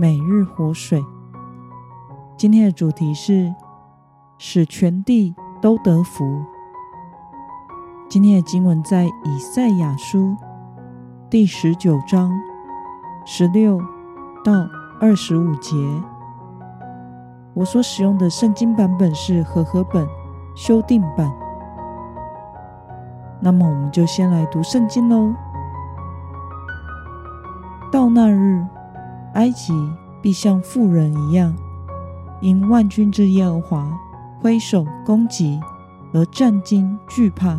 每日活水。今天的主题是使全地都得福。今天的经文在以赛亚书第十九章十六到二十五节。我所使用的圣经版本是和合本修订版。那么，我们就先来读圣经喽。到那日，埃及必像妇人一样，因万军之耶和华挥手攻击而战惊惧怕。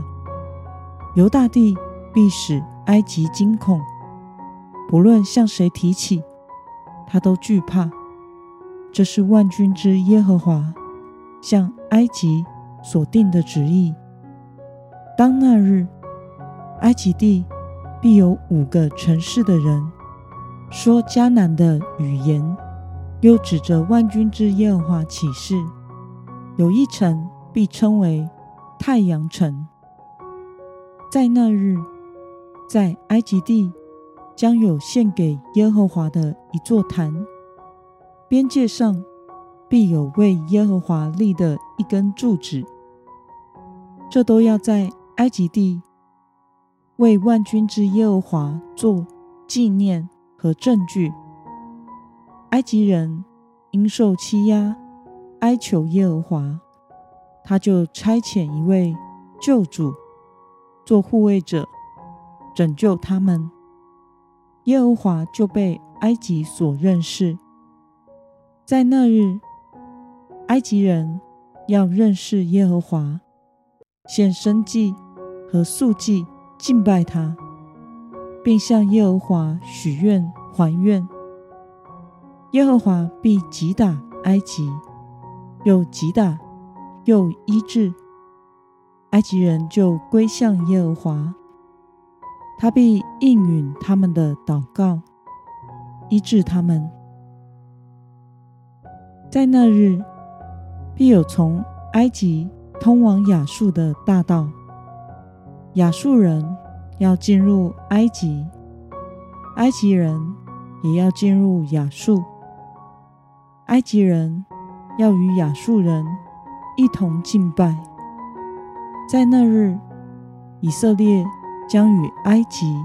犹大地必使埃及惊恐，不论向谁提起，他都惧怕。这是万军之耶和华向埃及所定的旨意。当那日，埃及地必有五个城市的人。说迦南的语言，又指着万军之耶和华起誓，有一城必称为太阳城。在那日，在埃及地将有献给耶和华的一座坛，边界上必有为耶和华立的一根柱子。这都要在埃及地为万军之耶和华做纪念。和证据，埃及人因受欺压，哀求耶和华，他就差遣一位救主做护卫者，拯救他们。耶和华就被埃及所认识。在那日，埃及人要认识耶和华，献牲祭和素祭敬拜他。并向耶和华许愿还愿，耶和华必击打埃及，又击打又医治，埃及人就归向耶和华，他必应允他们的祷告，医治他们。在那日，必有从埃及通往亚述的大道，亚述人。要进入埃及，埃及人也要进入亚述。埃及人要与亚述人一同敬拜。在那日，以色列将与埃及、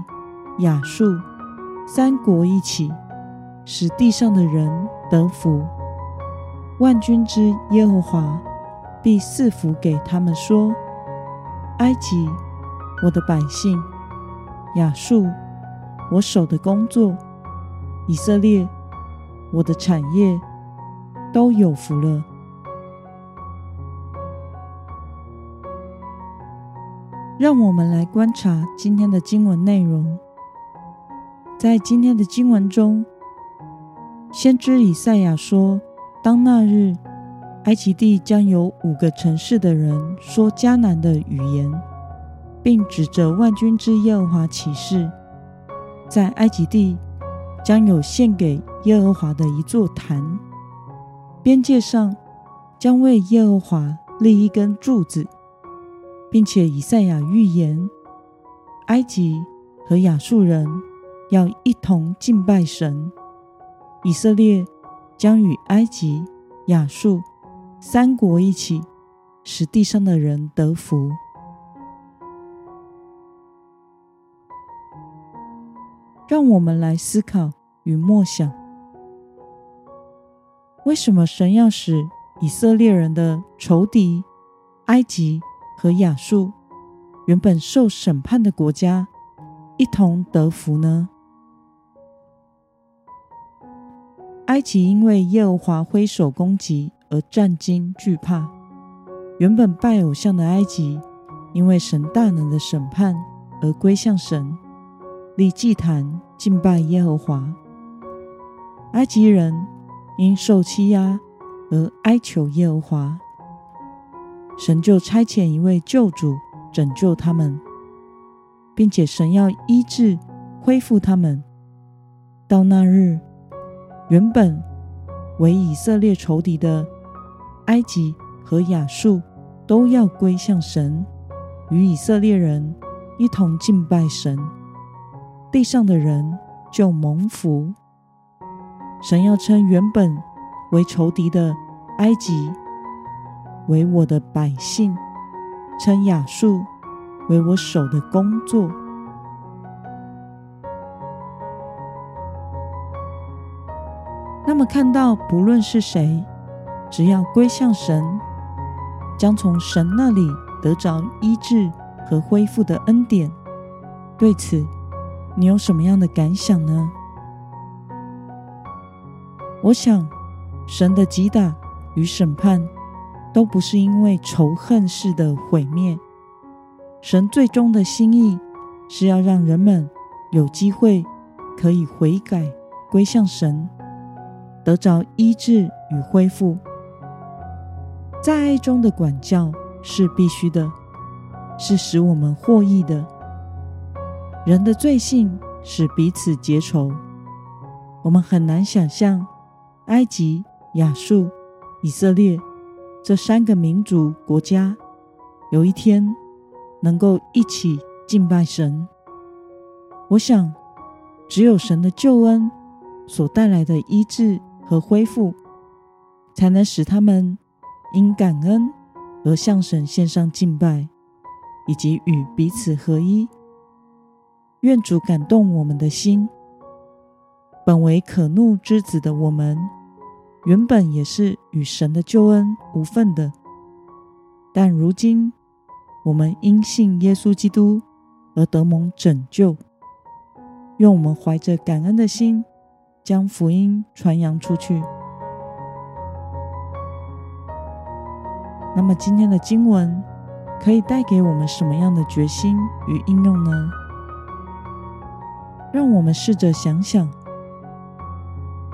亚述三国一起，使地上的人得福。万军之耶和华必赐福给他们，说：“埃及，我的百姓。”亚述，我手的工作；以色列，我的产业，都有福了。让我们来观察今天的经文内容。在今天的经文中，先知以赛亚说：“当那日，埃及地将有五个城市的人说迦南的语言。”并指着万军之耶和华起誓，在埃及地将有献给耶和华的一座坛，边界上将为耶和华立一根柱子，并且以赛亚预言，埃及和亚述人要一同敬拜神，以色列将与埃及、亚述三国一起，使地上的人得福。让我们来思考与默想：为什么神要使以色列人的仇敌埃及和亚述，原本受审判的国家，一同得福呢？埃及因为耶和华挥手攻击而战惊惧怕；原本拜偶像的埃及，因为神大能的审判而归向神。立祭坛敬拜耶和华，埃及人因受欺压而哀求耶和华，神就差遣一位救主拯救他们，并且神要医治、恢复他们。到那日，原本为以色列仇敌的埃及和亚述都要归向神，与以色列人一同敬拜神。地上的人就蒙福。神要称原本为仇敌的埃及为我的百姓，称亚述为我手的工作。那么，看到不论是谁，只要归向神，将从神那里得着医治和恢复的恩典。对此，你有什么样的感想呢？我想，神的击打与审判都不是因为仇恨式的毁灭。神最终的心意是要让人们有机会可以悔改归向神，得着医治与恢复。在爱中的管教是必须的，是使我们获益的。人的罪性使彼此结仇，我们很难想象埃及、亚述、以色列这三个民族国家有一天能够一起敬拜神。我想，只有神的救恩所带来的医治和恢复，才能使他们因感恩而向神献上敬拜，以及与彼此合一。愿主感动我们的心。本为可怒之子的我们，原本也是与神的救恩无份的，但如今我们因信耶稣基督而得蒙拯救。愿我们怀着感恩的心，将福音传扬出去。那么，今天的经文可以带给我们什么样的决心与应用呢？让我们试着想想，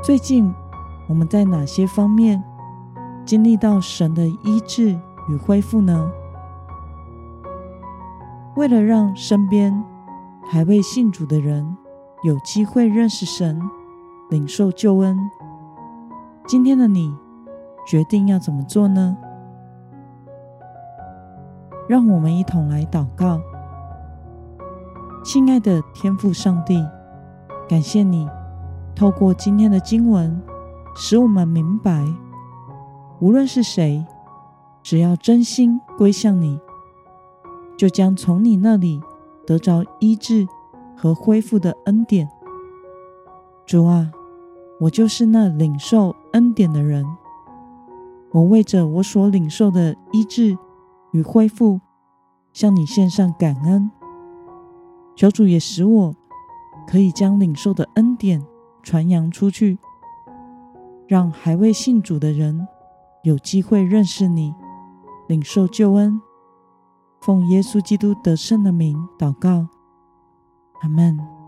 最近我们在哪些方面经历到神的医治与恢复呢？为了让身边还未信主的人有机会认识神、领受救恩，今天的你决定要怎么做呢？让我们一同来祷告。亲爱的天父上帝，感谢你透过今天的经文，使我们明白，无论是谁，只要真心归向你，就将从你那里得着医治和恢复的恩典。主啊，我就是那领受恩典的人，我为着我所领受的医治与恢复，向你献上感恩。求主也使我可以将领受的恩典传扬出去，让还未信主的人有机会认识你，领受救恩。奉耶稣基督得胜的名祷告，阿门。